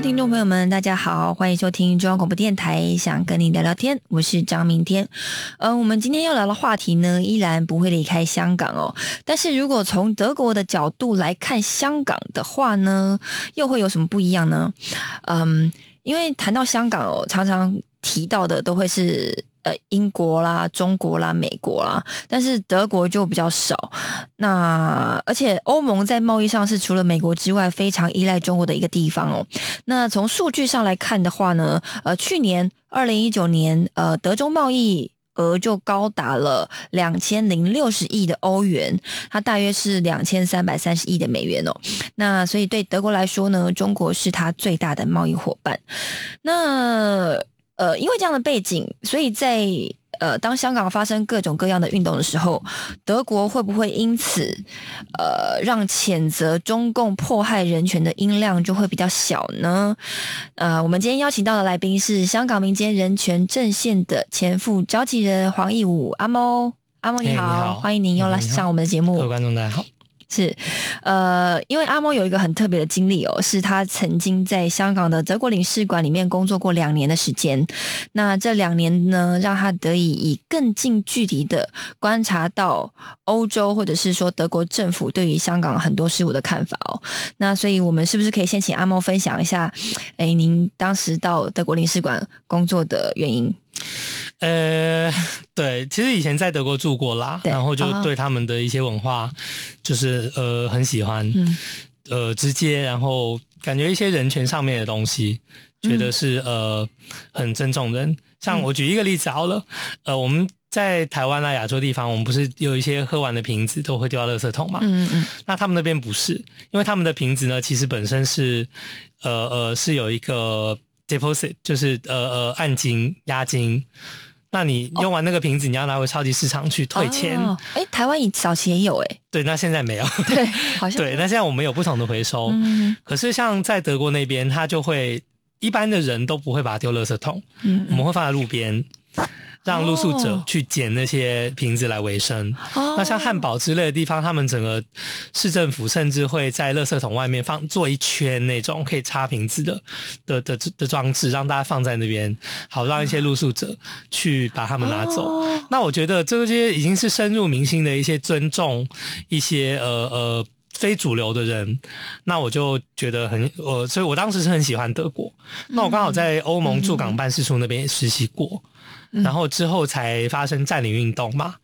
听众朋友们，大家好，欢迎收听中央广播电台，想跟你聊聊天，我是张明天。嗯，我们今天要聊的话题呢，依然不会离开香港哦。但是如果从德国的角度来看香港的话呢，又会有什么不一样呢？嗯，因为谈到香港哦，常常提到的都会是。呃，英国啦、中国啦、美国啦，但是德国就比较少。那而且欧盟在贸易上是除了美国之外非常依赖中国的一个地方哦。那从数据上来看的话呢，呃，去年二零一九年，呃，德中贸易。额就高达了两千零六十亿的欧元，它大约是两千三百三十亿的美元哦。那所以对德国来说呢，中国是它最大的贸易伙伴。那呃，因为这样的背景，所以在呃，当香港发生各种各样的运动的时候，德国会不会因此呃让谴责中共迫害人权的音量就会比较小呢？呃，我们今天邀请到的来宾是香港民间人权阵线的前副召集人黄义武阿猫。阿猫你好，嘿你好欢迎您又来上我们的节目。各位观众大家好。是，呃，因为阿猫有一个很特别的经历哦，是他曾经在香港的德国领事馆里面工作过两年的时间。那这两年呢，让他得以以更近距离的观察到欧洲或者是说德国政府对于香港很多事物的看法哦。那所以我们是不是可以先请阿猫分享一下，哎，您当时到德国领事馆工作的原因？呃，对，其实以前在德国住过啦，然后就哦对他们的一些文化，就是呃很喜欢，嗯呃直接，然后感觉一些人权上面的东西，觉得是、呃很尊重人。像我举一个例子好了，呃，我们在台湾啊亚洲地方，我们不是有一些喝完的瓶子都会丢到垃圾桶嘛？嗯嗯那他们那边不是，因为他们的瓶子呢，其实本身是，呃呃，是有一个 deposit，就是呃呃按金押金。那你用完那个瓶子，你要拿回超级市场去退钱。哦，哎，台湾以早期也有哎，对，那现在没有。对，好像对，那现在我们有不同的回收。嗯可是像在德国那边，他就会一般的人都不会把它丢垃圾桶，嗯我们会放在路边。让露宿者哦去捡那些瓶子来维生。哦那像汉堡之类的地方，他们整个市政府甚至会在垃圾桶外面放做一圈那种可以插瓶子的的的的装置，让大家放在那边，好让一些露宿者去把它们拿走。哦那我觉得这些已经是深入民心的一些尊重一些呃呃。非主流的人，那我就觉得很呃，所以我当时是很喜欢德国。那我刚好在欧盟驻港办事处那边也实习过，然后之后才发生占领运动嘛。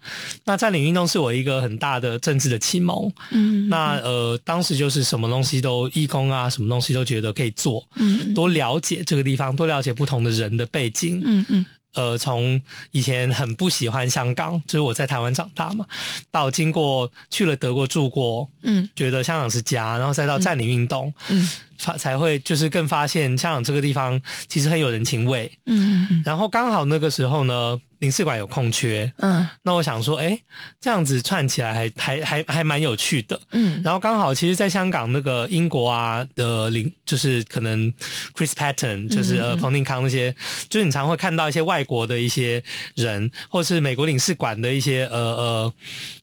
那占领运动是我一个很大的政治的启蒙。嗯那呃，当时就是什么东西都义工啊，什么东西都觉得可以做，嗯多了解这个地方，多了解不同的人的背景。嗯嗯。呃，从以前很不喜欢香港，就是我在台湾长大嘛，到经过去了德国住过，嗯。觉得香港是家，然后再到占领运动，嗯发才会就是更发现香港这个地方其实很有人情味。嗯嗯然后刚好那个时候呢，领事馆有空缺，嗯那我想说，哎，这样子串起来还还还还蛮有趣的。嗯然后刚好，其实，在香港那个英国啊的领，就是可能 Chris Patton，就是呃彭定康那些，就是你常会看到一些外国的一些人，或是美国领事馆的一些呃呃，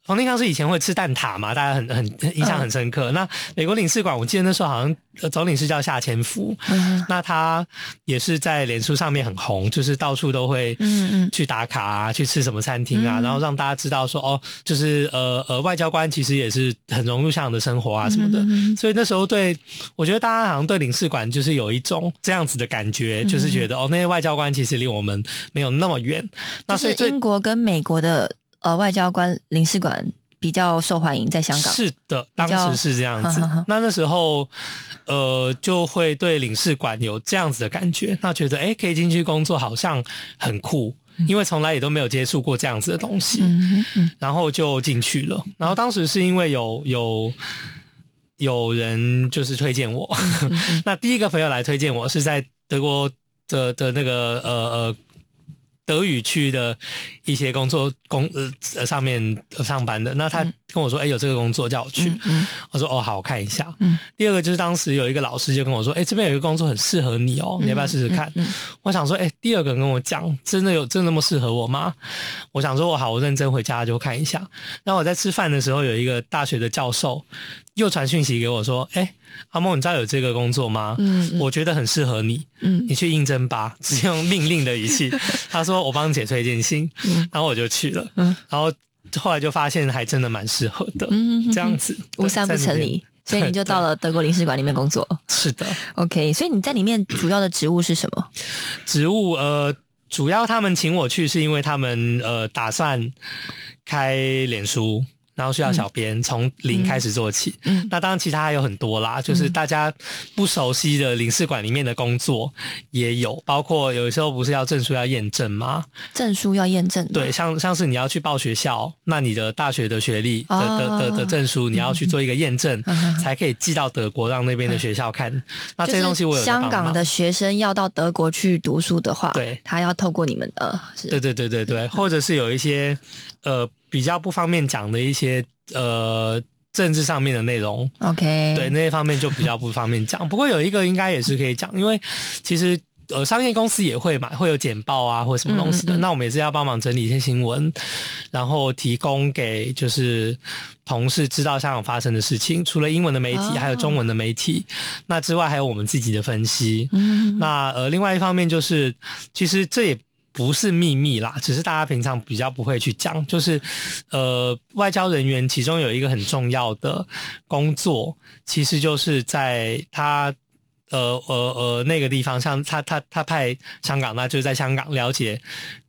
彭定康是以前会吃蛋挞嘛，大家很很印象很深刻。那美国领事馆，我记得那时候好像呃总领事叫夏千夫，嗯那他也是在脸书上面很红，就是到处都会去打卡啊，去吃什么餐厅啊，然后让大家知道说哦，就是呃呃外交官其实也是很融入香港的生活啊什么的。所以那时候对我觉得大家好像对领事馆就是有一种这样子的感觉，就是觉得哦那些外交官其实离我们没有那么远。那是英国跟美国的呃外交官领事馆比较受欢迎，在香港。是的，当较时是这样子呵呵呵。那那时候，呃，就会对领事馆有这样子的感觉，那觉得哎，诶可以进去工作，好像很酷，因为从来也都没有接触过这样子的东西。嗯嗯然后就进去了。然后当时是因为有有有人就是推荐我，那第一个朋友来推荐我是在德国的的那个呃呃。德语区的一些工作工呃上面上班的，那他跟我说，哎、有这个工作叫我去，嗯我说哦好，我看一下。嗯第二个就是当时有一个老师就跟我说，哎、这边有一个工作很适合你哦，你要不要试试看？嗯我想说，哎、第二个人跟我讲，真的有真的那么适合我吗？我想说，我好，我认真回家就看一下。然后我在吃饭的时候，有一个大学的教授又传讯息给我说，哎、阿梦，你知道有这个工作吗？我觉得很适合你，嗯你去应征吧，只用命令的语气。他说我帮你写推荐信，然后我就去了，嗯然后后来就发现还真的蛮适合的，嗯这样子无三不成。在那边理，所以你就到了德国领事馆里面工作。是的，OK，所以你在里面主要的职务是什么？职务呃，主要他们请我去是因为他们呃打算开脸书。然后需要小编从零开始做起，嗯那当然其他还有很多啦，就是大家不熟悉的领事馆里面的工作也有，包括有时候不是要证书要验证吗？证书要验证。对，，像像是你要去报学校，那你的大学的学历的哦。的的的证书，你要去做一个验证嗯，才可以寄到德国，让那边的学校看。那这些东西我有香港的学生要到德国去读书的话，对。他要透过你们的，是。对对对对对，或者是有一些呃比较不方便讲的一些呃政治上面的内容，OK，对那些方面就比较不方便讲。不过有一个应该也是可以讲，因为其实。呃，商业公司也会嘛，会有简报啊，或者什么东西的。嗯嗯嗯那我们也是要帮忙整理一些新闻，然后提供给就是同事知道香港发生的事情。除了英文的媒体，哦还有中文的媒体。那之外，还有我们自己的分析。嗯，那呃，另外一方面就是，其实这也不是秘密啦，只是大家平常比较不会去讲。就是呃，外交人员其中有一个很重要的工作，其实就是在他。呃呃呃，那个地方，像他他他派香港，那就是在香港了解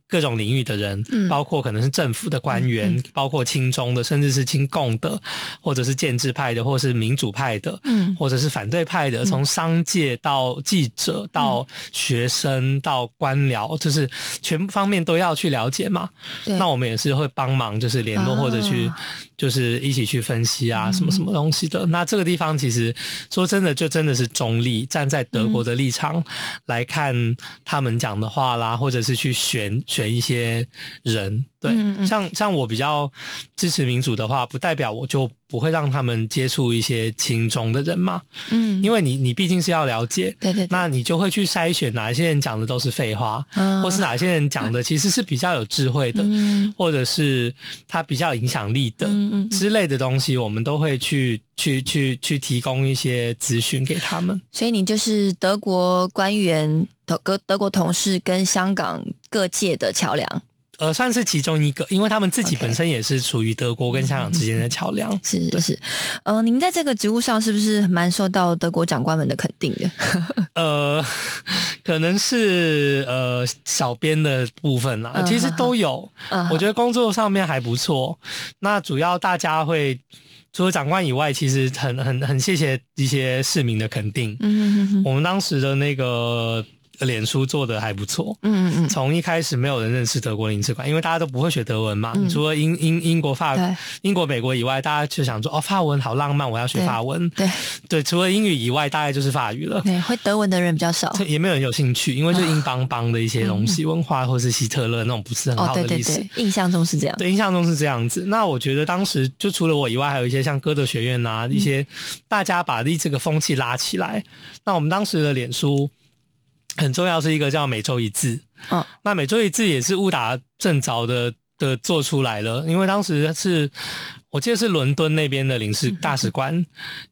各种领域的人，嗯。包括可能是政府的官员，包括亲中的，甚至是亲共的，或者是建制派的，或是民主派的，嗯。或者是反对派的，从商界到记者到学生到官僚，就是全方面都要去了解嘛。那我们也是会帮忙，就是联络啊。或者去，就是一起去分析啊，什么什么东西的。那这个地方其实说真的，就真的是中立，站在德国的立场来看他们讲的话啦，或者是去选选一些人。对，嗯嗯像像我比较支持民主的话，不代表我就不会让他们接触一些亲中的人嘛，嗯，因为你你毕竟是要了解，对对对。那你就会去筛选哪一些人讲的都是废话，嗯。或是哪一些人讲的其实是比较有智慧的，嗯。或者是他比较有影响力的、嗯嗯嗯。之类的东西，我们都会去去去去提供一些资讯给他们。所以你就是德国官员、德德德国同事跟香港各界的桥梁，呃，算是其中一个，因为他们自己本身也是处于德国跟香港之间的桥梁。是是是，呃，您在这个职务上是不是蛮受到德国长官们的肯定的？呃，可能是呃小编的部分啦，嗯其实都有。嗯我觉得工作上面还不错。那主要大家会除了长官以外，其实很很很谢谢一些市民的肯定。嗯我们当时的那个脸书做的还不错。嗯嗯从一开始没有人认识德国领事馆，因为大家都不会学德文嘛。嗯除了英英英国法对、英国、美国以外，大家就想说哦，法文好浪漫，我要学法文。对对，除了英语以外，大概就是法语了。对，会德文的人比较少。也没有人有兴趣，因为就硬邦邦的一些东西，文化或是希特勒那种不是很哦，好的历史。对对对，印象中是这样。对，印象中是这样子。那我觉得当时就除了我以外，还有一些像歌德学院啊，一些大家把这个风气拉起来。那我们当时的脸书很重要，是一个叫每周一字。嗯那每周一字也是误打正着的的做出来了，因为当时是我记得是伦敦那边的领事大使馆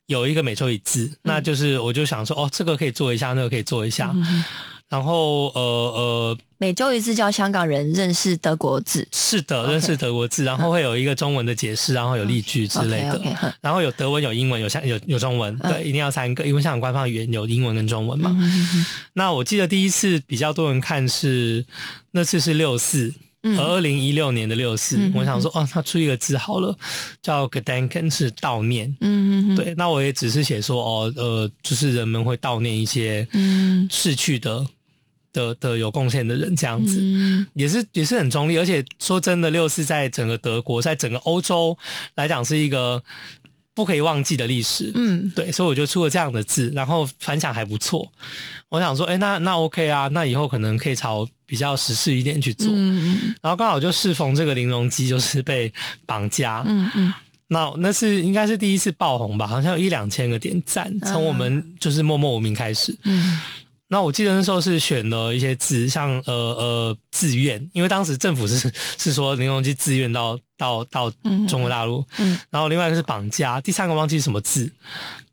有一个每周一字，那就是我就想说，哦，这个可以做一下，那个可以做一下。嗯然后呃呃，每周一次教香港人认识德国字。是的，认识德国字，然后会有一个中文的解释，然后有例句之类的。然后有德文、有英文、有香有有中文，对，一定要三个，因为香港官方语言有英文跟中文嘛。嗯那我记得第一次比较多人看是那次是六四，嗯二零一六年的六四、嗯我想说，哦，他出一个字好了，叫 Gedenken 是悼念。嗯嗯，对，那我也只是写说，哦，呃，就是人们会悼念一些嗯。逝去的的的有贡献的人，这样子。嗯。也是也是很中立，而且说真的，六四在整个德国，在整个欧洲来讲是一个不可以忘记的历史。嗯对，所以我就出了这样的字，然后反响还不错。我想说，哎、那那 OK 啊，那以后可能可以朝比较时事一点去做。嗯然后刚好就适逢这个林荣基就是被绑架，嗯嗯那那是应该是第一次爆红吧，好像有一两千个点赞，从我们就是默默无名开始。嗯那我记得那时候是选了一些字，像呃呃自愿，因为当时政府是是说林荣基自愿到到到中国大陆，嗯然后另外一个是绑架，第三个忘记是什么字，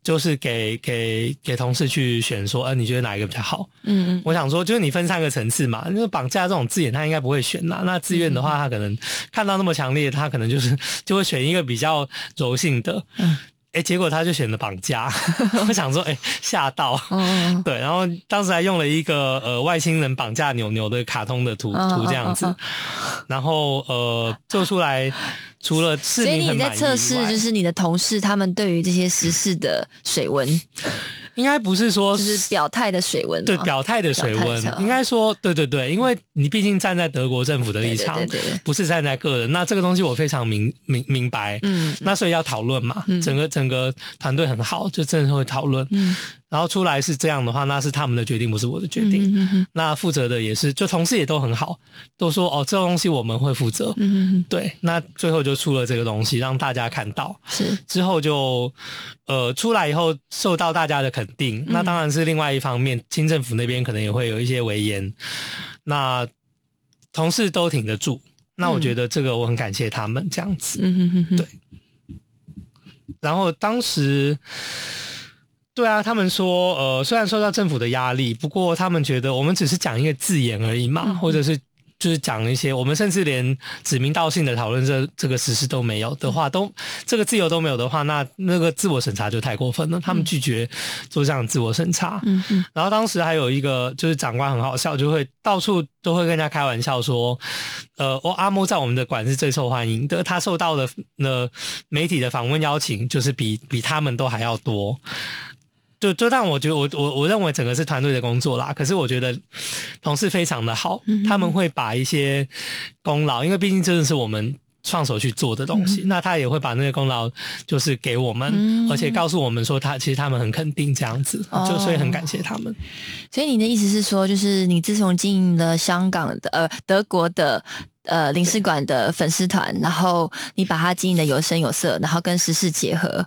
就是给给给同事去选说，呃，你觉得哪一个比较好？嗯嗯我想说，就是你分三个层次嘛，因为绑架这种字眼他应该不会选啦。那自愿的话，他可能看到那么强烈，他可能就是就会选一个比较柔性的。嗯哎、结果他就选了绑架，我想说，哎、吓到。嗯 对，然后当时还用了一个呃外星人绑架牛牛的卡通的图嗯图这样子，嗯 然后呃做出来，除了市所以你在测试，就是你的同事他们对于这些时事的水温，应该不是说就是表态的水温，对表态的水温应该说对对对，因为你毕竟站在德国政府的立场，不是站在个人。那这个东西我非常明明明白，嗯。那所以要讨论嘛，整个整个团队很好，就真的会讨论。嗯然后出来是这样的话，那是他们的决定，不是我的决定。那负责的也是，就同事也都很好，都说哦，这个东西我们会负责。对，那最后就出了这个东西，让大家看到。是之后就呃出来以后受到大家的肯定，那当然是另外一方面，清政府那边可能也会有一些危言，那同事都挺得住，那我觉得这个我很感谢他们这样子。对然后当时。对啊，他们说，呃，虽然受到政府的压力，不过他们觉得我们只是讲一个字眼而已嘛，或者是就是讲一些，我们甚至连指名道姓的讨论这这个实施都没有的话，都这个自由都没有的话，那那个自我审查就太过分了。他们拒绝做这样的自我审查。嗯嗯然后当时还有一个就是长官很好笑，就会到处都会跟人家开玩笑说，呃，我阿莫在我们的馆是最受欢迎的，他受到的呃媒体的访问邀请就是比比他们都还要多。就就让我觉得我我我认为整个是团队的工作啦，可是我觉得同事非常的好，他们会把一些功劳，因为毕竟真的是我们创手去做的东西，那他也会把那个功劳就是给我们，嗯。而且告诉我们说他其实他们很肯定这样子，哦就所以很感谢他们。所以你的意思是说，就是你自从经营了香港的呃德国的呃领事馆的粉丝团，然后你把它经营的有声有色，然后跟时事结合，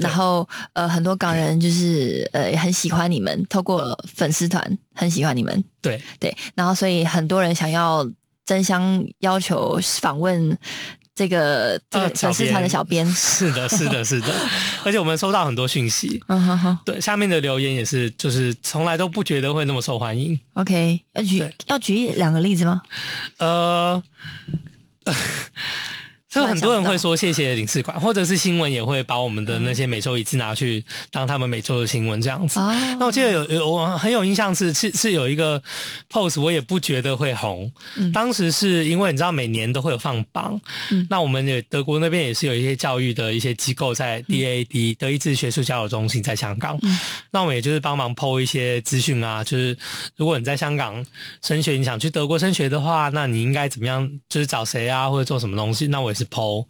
然后呃很多港人就是呃也很喜欢你们，透过粉丝团很喜欢你们，对。对，然后所以很多人想要争相要求访问这个这个粉丝团的小编，是的，是的，是的，而且我们收到很多讯息，嗯哼哼。对下面的留言也是，就是从来都不觉得会那么受欢迎。，OK，要举要举两个例子吗？呃，就很多人会说谢谢领事馆，或者是新闻也会把我们的那些每周一次拿去当他们每周的新闻这样子。哦那我记得有有我很有印象是是是有一个 pose，我也不觉得会红。当时是因为你知道每年都会有放榜，那我们也德国那边也是有一些教育的一些机构在 DAD、德意志学术交流中心在香港，那我们也就是帮忙 PO 一些资讯啊，就是如果你在香港升学，你想去德国升学的话，那你应该怎么样？就是找谁啊，或者做什么东西？那我也是 PO。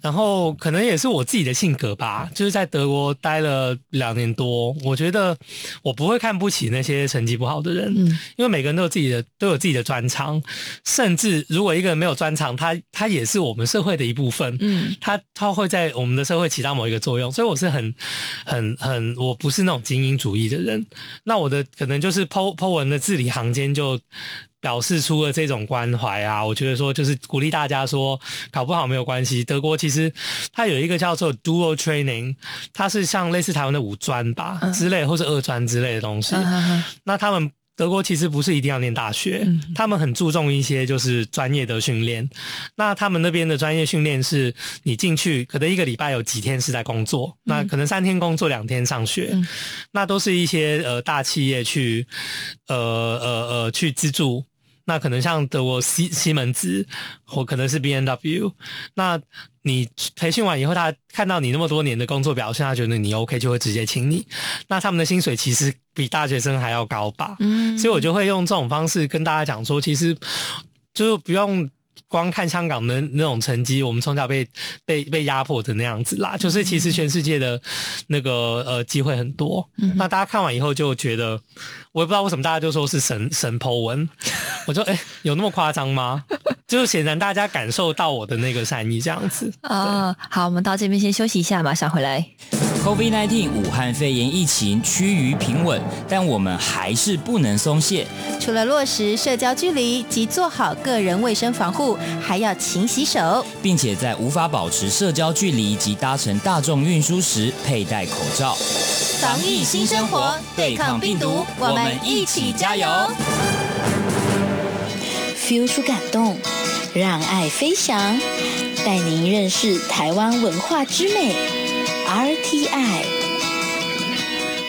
然后可能也是我自己的性格吧，就是在德国待了两年多，我觉得我不会看不起那些成绩不好的人，嗯因为每个人都有自己的都有自己的专长，甚至如果一个人没有专长，他他也是我们社会的一部分，嗯他他会在我们的社会起到某一个作用，所以我是很很很，我不是那种精英主义的人，那我的可能就是剖剖文的字里行间就。表示出了这种关怀啊，我觉得说就是鼓励大家说考不好没有关系。德国其实它有一个叫做 dual training，它是像类似台湾的五专吧、之类，或是二专之类的东西。那他们德国其实不是一定要念大学，嗯他们很注重一些就是专业的训练。那他们那边的专业训练是你进去，可能一个礼拜有几天是在工作，那可能三天工作，两天上学，嗯那都是一些呃大企业去呃呃呃去资助。那可能像德国西西门子，或可能是 B N W。那你培训完以后，他看到你那么多年的工作表现，他觉得你 OK，就会直接请你。那他们的薪水其实比大学生还要高吧？嗯所以我就会用这种方式跟大家讲说，其实就是不用。光看香港的那种成绩，我们从小被被被压迫的那样子啦，就是其实全世界的那个呃机会很多。那大家看完以后就觉得，我也不知道为什么大家就说是神神 Po 文，我说哎、有那么夸张吗？就是显然大家感受到我的那个善意这样子。啊，好，我们到这边先休息一下，马上回来。COVID-19 武汉肺炎疫情趋于平稳，但我们还是不能松懈。除了落实社交距离及做好个人卫生防护，还要勤洗手。并且在无法保持社交距离及搭乘大众运输时佩戴口罩。防疫新生活，对抗病毒，我们一起加油！feel 出感动，让爱飞翔，带您认识台湾文化之美。RTI。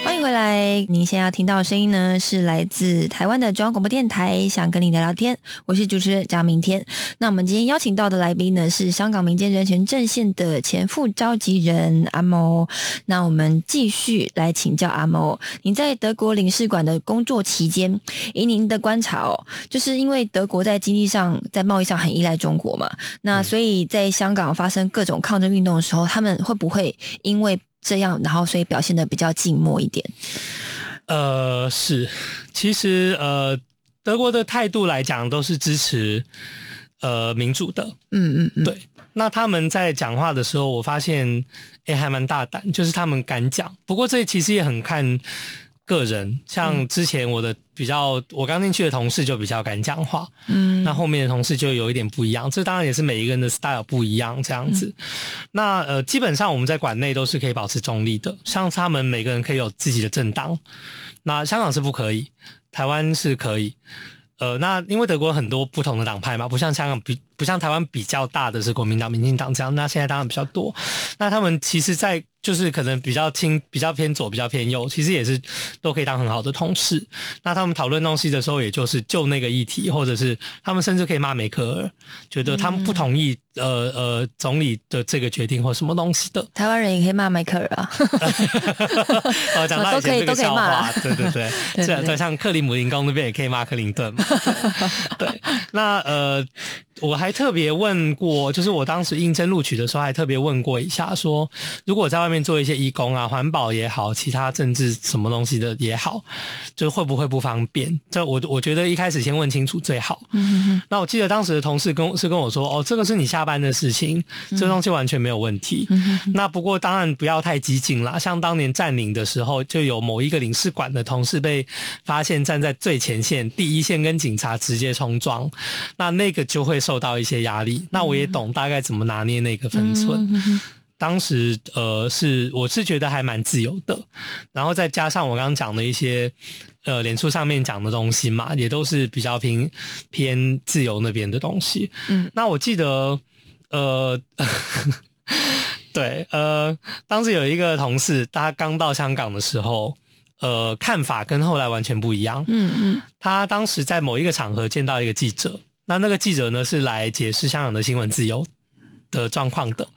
欢迎回来，您现在要听到的声音呢，是来自台湾的中央广播电台，想跟你聊聊天，我是主持人张明天。那我们今天邀请到的来宾呢，是香港民间人权阵线的前副召集人阿某。那我们继续来请教阿某，您在德国领事馆的工作期间，以您的观察哦，就是因为德国在经济上、在贸易上很依赖中国嘛，那所以在香港发生各种抗争运动的时候，他们会不会因为这样，然后所以表现的比较静默一点？呃，是，其实呃，德国的态度来讲都是支持呃民主的，嗯嗯嗯，对。那他们在讲话的时候，我发现诶还蛮大胆，就是他们敢讲。不过这其实也很看个人，像之前我的比较，我刚进去的同事就比较敢讲话，嗯，那后面的同事就有一点不一样。这当然也是每一个人的 style 不一样这样子。那呃，基本上我们在馆内都是可以保持中立的，像他们每个人可以有自己的政党，那香港是不可以，台湾是可以。呃，那因为德国很多不同的党派嘛，不像香港比不像台湾比较大的是国民党、民进党这样，那现在当然比较多。那他们其实，在就是可能比较轻、比较偏左、比较偏右，其实也是都可以当很好的同事。那他们讨论东西的时候，也就是就那个议题，或者是他们甚至可以骂梅克尔，觉得他们不同意、呃呃总理的这个决定或什么东西的。台湾人也可以骂梅克尔啊，哦，讲到以前这个笑话，对对对，对这 对像克里姆林宫那边也可以骂克林顿嘛。对，那呃，我还特别问过，就是我当时应征录取的时候，还特别问过一下，说如果在外面做一些义工啊，环保也好，其他政治什么东西的也好，就会不会不方便？这我我觉得一开始先问清楚最好。嗯那我记得当时的同事跟是跟我说，哦，这个是你下班的事情，这个东西完全没有问题。嗯那不过当然不要太激进啦，像当年占领的时候，就有某一个领事馆的同事被发现站在最前线，第一线跟警察直接冲撞，那那个就会受到一些压力。那我也懂大概怎么拿捏那个分寸。嗯当时呃是我是觉得还蛮自由的，然后再加上我刚刚讲的一些呃脸书上面讲的东西嘛，也都是比较偏偏自由那边的东西。嗯，那我记得呃。对，呃，当时有一个同事，他刚到香港的时候，呃，看法跟后来完全不一样。嗯嗯他当时在某一个场合见到一个记者，那那个记者呢是来解释香港的新闻自由的状况的。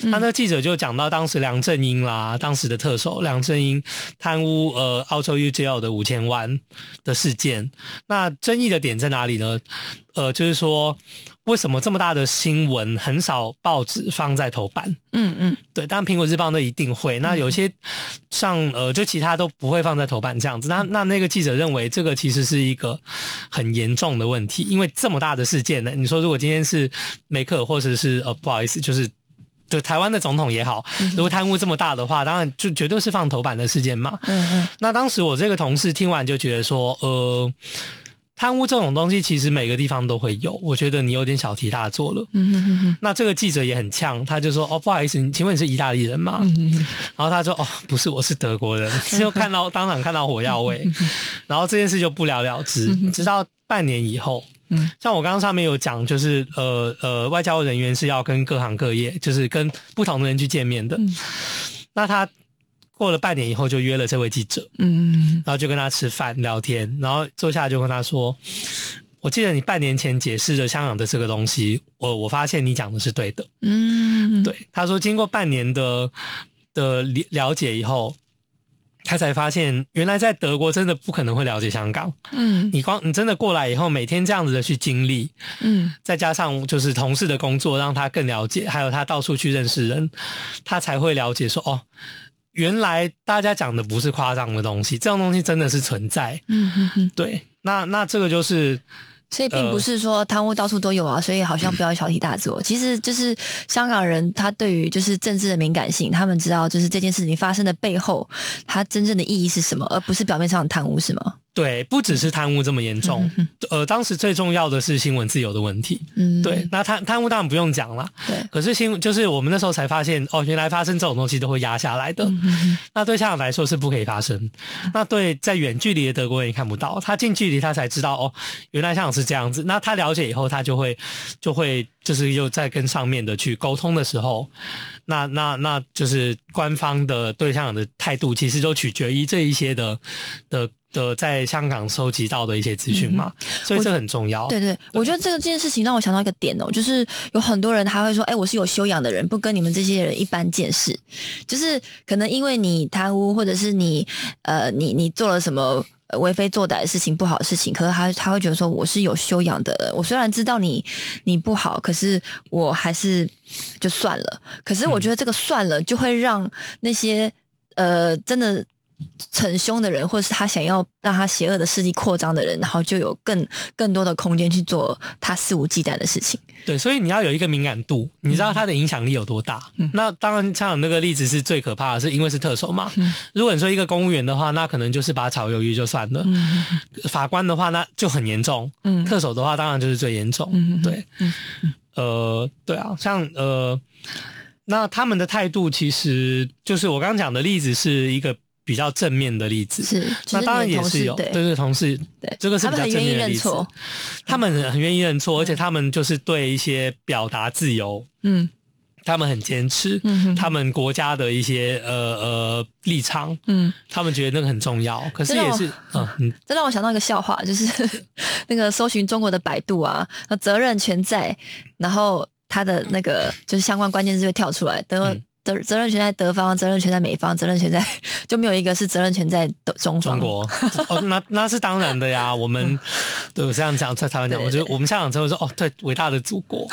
那那个记者就讲到当时梁振英啦，当时的特首梁振英贪污呃澳洲 UGL 的五千万的事件。那争议的点在哪里呢？呃，就是说为什么这么大的新闻很少报纸放在头版？嗯嗯对，当然苹果日报那一定会，那有些像呃，就其他都不会放在头版这样子。那那那个记者认为这个其实是一个很严重的问题，因为这么大的事件呢，你说如果今天是梅克尔或者是呃不好意思，就是。就台湾的总统也好，如果贪污这么大的话，当然就绝对是放头版的事件嘛。嗯嗯那当时我这个同事听完就觉得说，呃，贪污这种东西其实每个地方都会有，我觉得你有点小题大做了。嗯嗯那这个记者也很呛，他就说：“哦，不好意思，你请问你是意大利人吗？”然后他说：“哦，不是，我是德国人。”就看到当场看到火药味，然后这件事就不了了之。直到半年以后，嗯像我刚刚上面有讲，就是呃呃，外交人员是要跟各行各业，就是跟不同的人去见面的。那他过了半年以后，就约了这位记者，嗯。然后就跟他吃饭聊天，然后坐下来就跟他说：“我记得你半年前解释了香港的这个东西，我我发现你讲的是对的。嗯，对，他说经过半年的的了了解以后，他才发现原来在德国真的不可能会了解香港。嗯。你光你真的过来以后，每天这样子的去经历，嗯。再加上就是同事的工作，让他更了解，还有他到处去认识人，他才会了解说哦，原来大家讲的不是夸张的东西，这种东西真的是存在。嗯嗯嗯，对，那那这个就是所以并呃不是说贪污到处都有啊，所以好像不要小题大做。其实就是香港人他对于就是政治的敏感性，他们知道就是这件事情发生的背后，它真正的意义是什么，而不是表面上的贪污，是吗？对，不只是贪污这么严重，呃，当时最重要的是新闻自由的问题。嗯，对，那贪贪污当然不用讲了，对，可是新就是我们那时候才发现，哦，原来发生这种东西都会压下来的。那对香港来说是不可以发生，那对在远距离的德国人也看不到，他近距离他才知道哦，原来香港是这样子。那他了解以后，他就会就会就是又在跟上面的去沟通的时候，那那那就是官方的对香港的态度，其实都取决于这一些的的的在香港收集到的一些资讯嘛，所以这很重要。对对，我觉得这个这件事情让我想到一个点哦，就是有很多人他会说，哎，我是有修养的人，不跟你们这些人一般见识，就是可能因为你贪污，或者是你呃你你做了什么。呃为非作歹的事情，不好的事情，可是他他会觉得说我是有修养的人，我虽然知道你你不好，可是我还是就算了。可是我觉得这个算了，就会让那些呃真的逞凶的人，或者是他想要让他邪恶的势力扩张的人，然后就有更更多的空间去做他肆无忌惮的事情。对，所以你要有一个敏感度，你知道他的影响力有多大。那当然，像那个例子是最可怕的，是因为是特首嘛。如果你说一个公务员的话，那可能就是把炒鱿鱼就算了。法官的话，那就很严重。嗯特首的话，当然就是最严重。嗯对，呃，对啊，像呃，那他们的态度其实就是我刚刚讲的例子是一个比较正面的例子。是，就是那当然也是有，同事对对对，同事，对这个是比较他们很愿意正面的例子认错。他们很愿意认错，而且他们就是对一些表达自由，嗯他们很坚持，嗯哼他们国家的一些呃呃立场，嗯，他们觉得那个很重要。可是也是，嗯嗯，这让我想到一个笑话，就是那个搜寻中国的百度啊，那责任全在，然后它的那个就是相关关键字会跳出来，德嗯责责任权在德方，责任权在美方，责任权在就没有一个是责任权在德中方。中国哦，那那是当然的呀。我们 对我这样讲，在台湾讲，我觉得我们香港之后说，哦，对，伟大的祖国，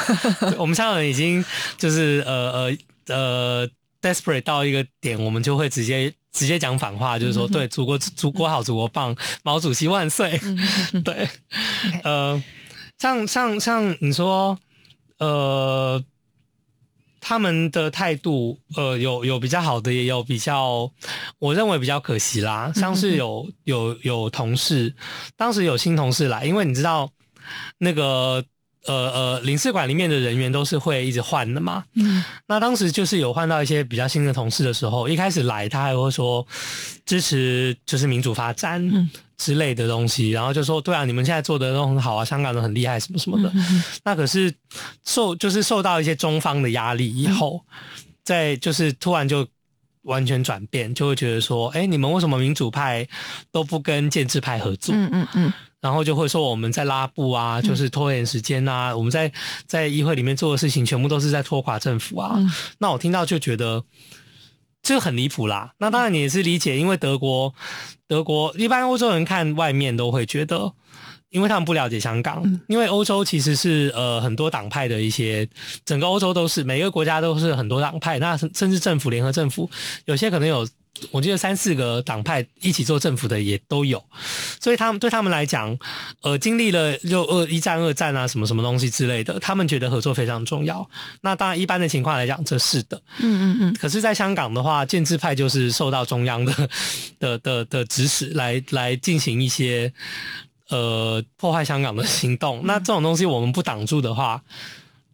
我们香港人已经就是呃呃呃 desperate 到一个点，我们就会直接。直接讲反话，就是说，对，祖国，祖国好，祖国棒，毛主席万岁。对，呃，像像像你说，呃，他们的态度，呃，有有比较好的，也有比较，我认为比较可惜啦。像是有有有同事，当时有新同事来，因为你知道那个。呃呃，领事馆里面的人员都是会一直换的嘛。嗯，那当时就是有换到一些比较新的同事的时候，一开始来他还会说支持就是民主发展之类的东西，然后就说对啊，你们现在做的都很好啊，香港人很厉害什么什么的。那可是受就是受到一些中方的压力以后，在就是突然就。完全转变，就会觉得说，哎，你们为什么民主派都不跟建制派合作？嗯嗯嗯，然后就会说我们在拉布啊，就是拖延时间啊，我们在在议会里面做的事情全部都是在拖垮政府啊。那我听到就觉得这个很离谱啦。那当然你也是理解，因为德国德国一般欧洲人看外面都会觉得。因为他们不了解香港，因为欧洲其实是呃很多党派的一些，整个欧洲都是每个国家都是很多党派，那甚至政府联合政府有些可能有，我记得三四个党派一起做政府的也都有，所以他们对他们来讲，呃，经历了就二一战、二战啊什么什么东西之类的，他们觉得合作非常重要。那当然一般的情况来讲，这是的，嗯嗯嗯。可是，在香港的话，建制派就是受到中央的 的的的指使来来进行一些。呃，破坏香港的行动，那这种东西我们不挡住的话，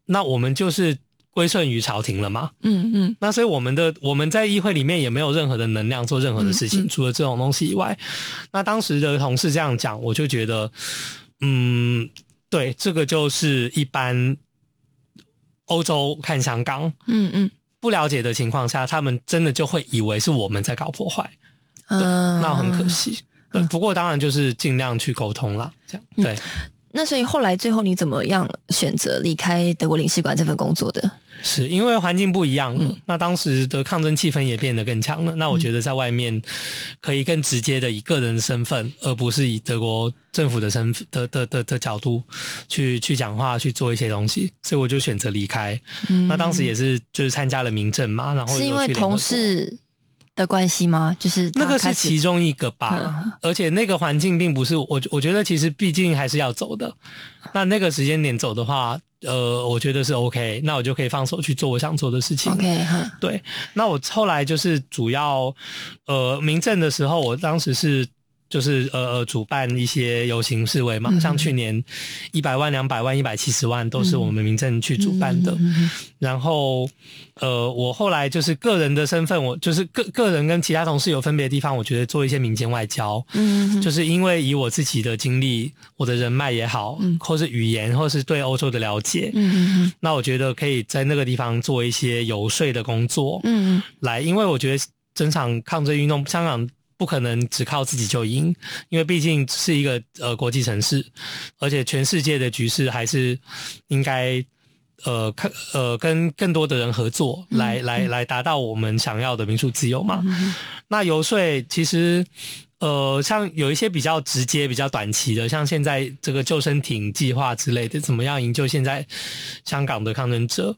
那我们就是归顺于朝廷了嘛。嗯嗯。那所以我们的我们在议会里面也没有任何的能量做任何的事情，除了这种东西以外。那当时的同事这样讲，我就觉得，嗯，对，这个就是一般欧洲看香港，嗯嗯，不了解的情况下，他们真的就会以为是我们在搞破坏，嗯，那很可惜。对，不过当然就是尽量去沟通啦，这样对。那所以后来最后你怎么样选择离开德国领事馆这份工作的？是因为环境不一样了，那当时的抗争气氛也变得更强了。那我觉得在外面可以更直接的以个人的身份，而不是以德国政府的身份的的的的角度去去讲话，去做一些东西，所以我就选择离开。那当时也是就是参加了民政嘛，然后是因为同事的关系吗？就是那个是其中一个吧，而且那个环境并不是我我觉得其实毕竟还是要走的。那那个时间点走的话。呃，我觉得是 OK，那我就可以放手去做我想做的事情。OK，对。那我后来就是主要，呃，民政的时候，我当时是。就是呃呃，主办一些游行示威嘛，像去年一百万、两百万、一百七十万都是我们民政去主办的。然后呃，我后来就是个人的身份，我就是个个人跟其他同事有分别的地方，我觉得做一些民间外交，嗯，就是因为以我自己的经历、我的人脉也好，或是语言，或是对欧洲的了解，嗯那我觉得可以在那个地方做一些游说的工作，嗯来，因为我觉得整场抗争运动，香港。不可能只靠自己就赢，因为毕竟是一个呃国际城市，而且全世界的局势还是应该呃看呃跟更多的人合作，来来来达到我们想要的民主自由嘛。那游说其实呃像有一些比较直接、比较短期的，像现在这个救生艇计划之类的，怎么样营救现在香港的抗争者？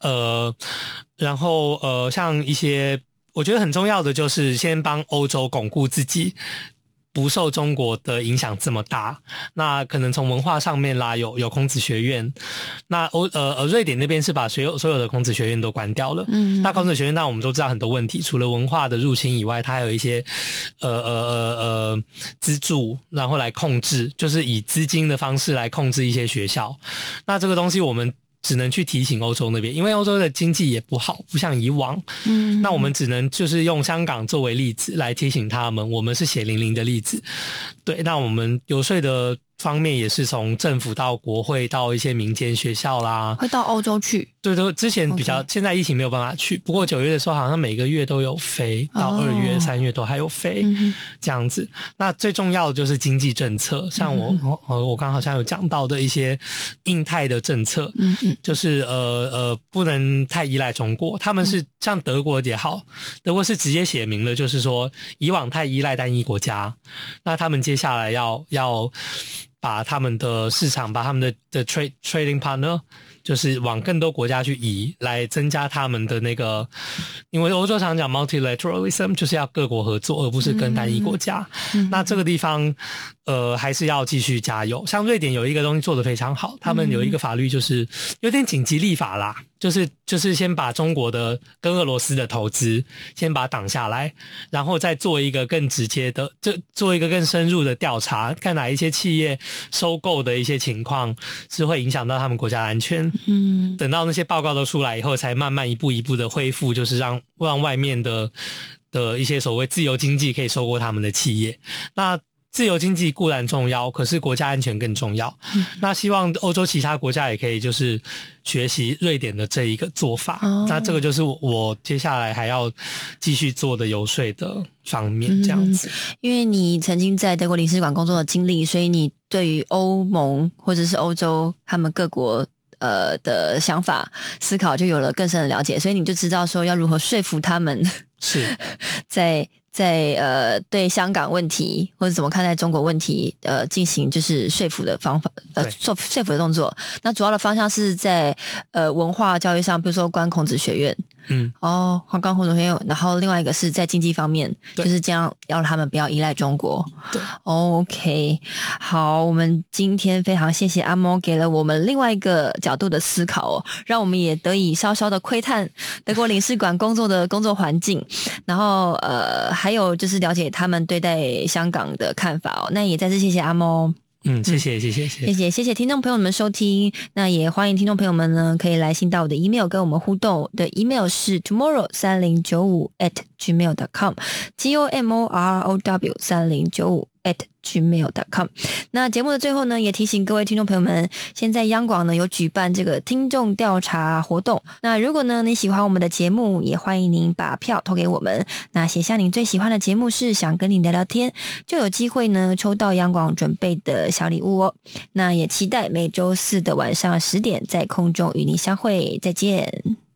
呃，然后呃像一些。我觉得很重要的就是先帮欧洲巩固自己不受中国的影响这么大。那可能从文化上面啦，有有孔子学院。那欧呃呃，瑞典那边是把所有所有的孔子学院都关掉了。嗯，那孔子学院，那我们都知道很多问题，除了文化的入侵以外，它还有一些呃呃呃呃资助，然后来控制，就是以资金的方式来控制一些学校。那这个东西我们。只能去提醒欧洲那边，因为欧洲的经济也不好，不像以往。嗯，那我们只能就是用香港作为例子来提醒他们，我们是血淋淋的例子。对，那我们游说的。方面也是从政府到国会到一些民间学校啦，会到欧洲去。对，都之前比较，现在疫情没有办法去。不过九月的时候，好像每个月都有飞，到二月、三月都还有飞，这样子。那最重要的就是经济政策，像我我我刚好像有讲到的一些印太的政策，嗯嗯，就是呃呃，不能太依赖中国。他们是像德国也好，德国是直接写明了，就是说以往太依赖单一国家，那他们接下来要要。把他们的市场，把他们的的 trade trading partner。就是往更多国家去移，来增加他们的那个，因为欧洲常讲 multilateralism，就是要各国合作，而不是跟单一国家。那这个地方，呃，还是要继续加油。像瑞典有一个东西做得非常好，他们有一个法律就是有点紧急立法啦，就是就是先把中国的跟俄罗斯的投资先把它挡下来，然后再做一个更直接的，就做一个更深入的调查，看哪一些企业收购的一些情况是会影响到他们国家安全。嗯，等到那些报告都出来以后，才慢慢一步一步的恢复，就是让让外面的的一些所谓自由经济可以收购他们的企业。那自由经济固然重要，可是国家安全更重要。那希望欧洲其他国家也可以就是学习瑞典的这一个做法。那这个就是我接下来还要继续做的游说的方面，这样子。因为你曾经在德国领事馆工作的经历，所以你对于欧盟或者是欧洲他们各国。呃的想法思考就有了更深的了解，所以你就知道说要如何说服他们，是 在在呃对香港问题或者怎么看待中国问题呃进行就是说服的方法呃说说服的动作。那主要的方向是在呃文化教育上，比如说关孔子学院。嗯，哦，黄冈红同学，然后另外一个是在经济方面，就是这样，要他们不要依赖中国。对，OK，好，我们今天非常谢谢阿猫给了我们另外一个角度的思考哦，让我们也得以稍稍的窥探德国领事馆工作的工作环境，然后呃，还有就是了解他们对待香港的看法哦。那也再次谢谢阿莫。嗯，谢谢，谢谢，谢谢，谢谢，谢谢听众朋友们收听。那也欢迎听众朋友们呢，可以来信到我的 email 跟我们互动。的 email 是 tomorrow 三零九五 at gmail.com，t o m o r o w 三零九五 at gmail.com。那节目的最后呢，也提醒各位听众朋友们，现在央广呢有举办这个听众调查活动。那如果呢你喜欢我们的节目，也欢迎您把票投给我们。那写下您最喜欢的节目是想跟你聊聊天，就有机会呢抽到央广准备的小礼物哦。那也期待每周四的晚上十点在空中与您相会，再见。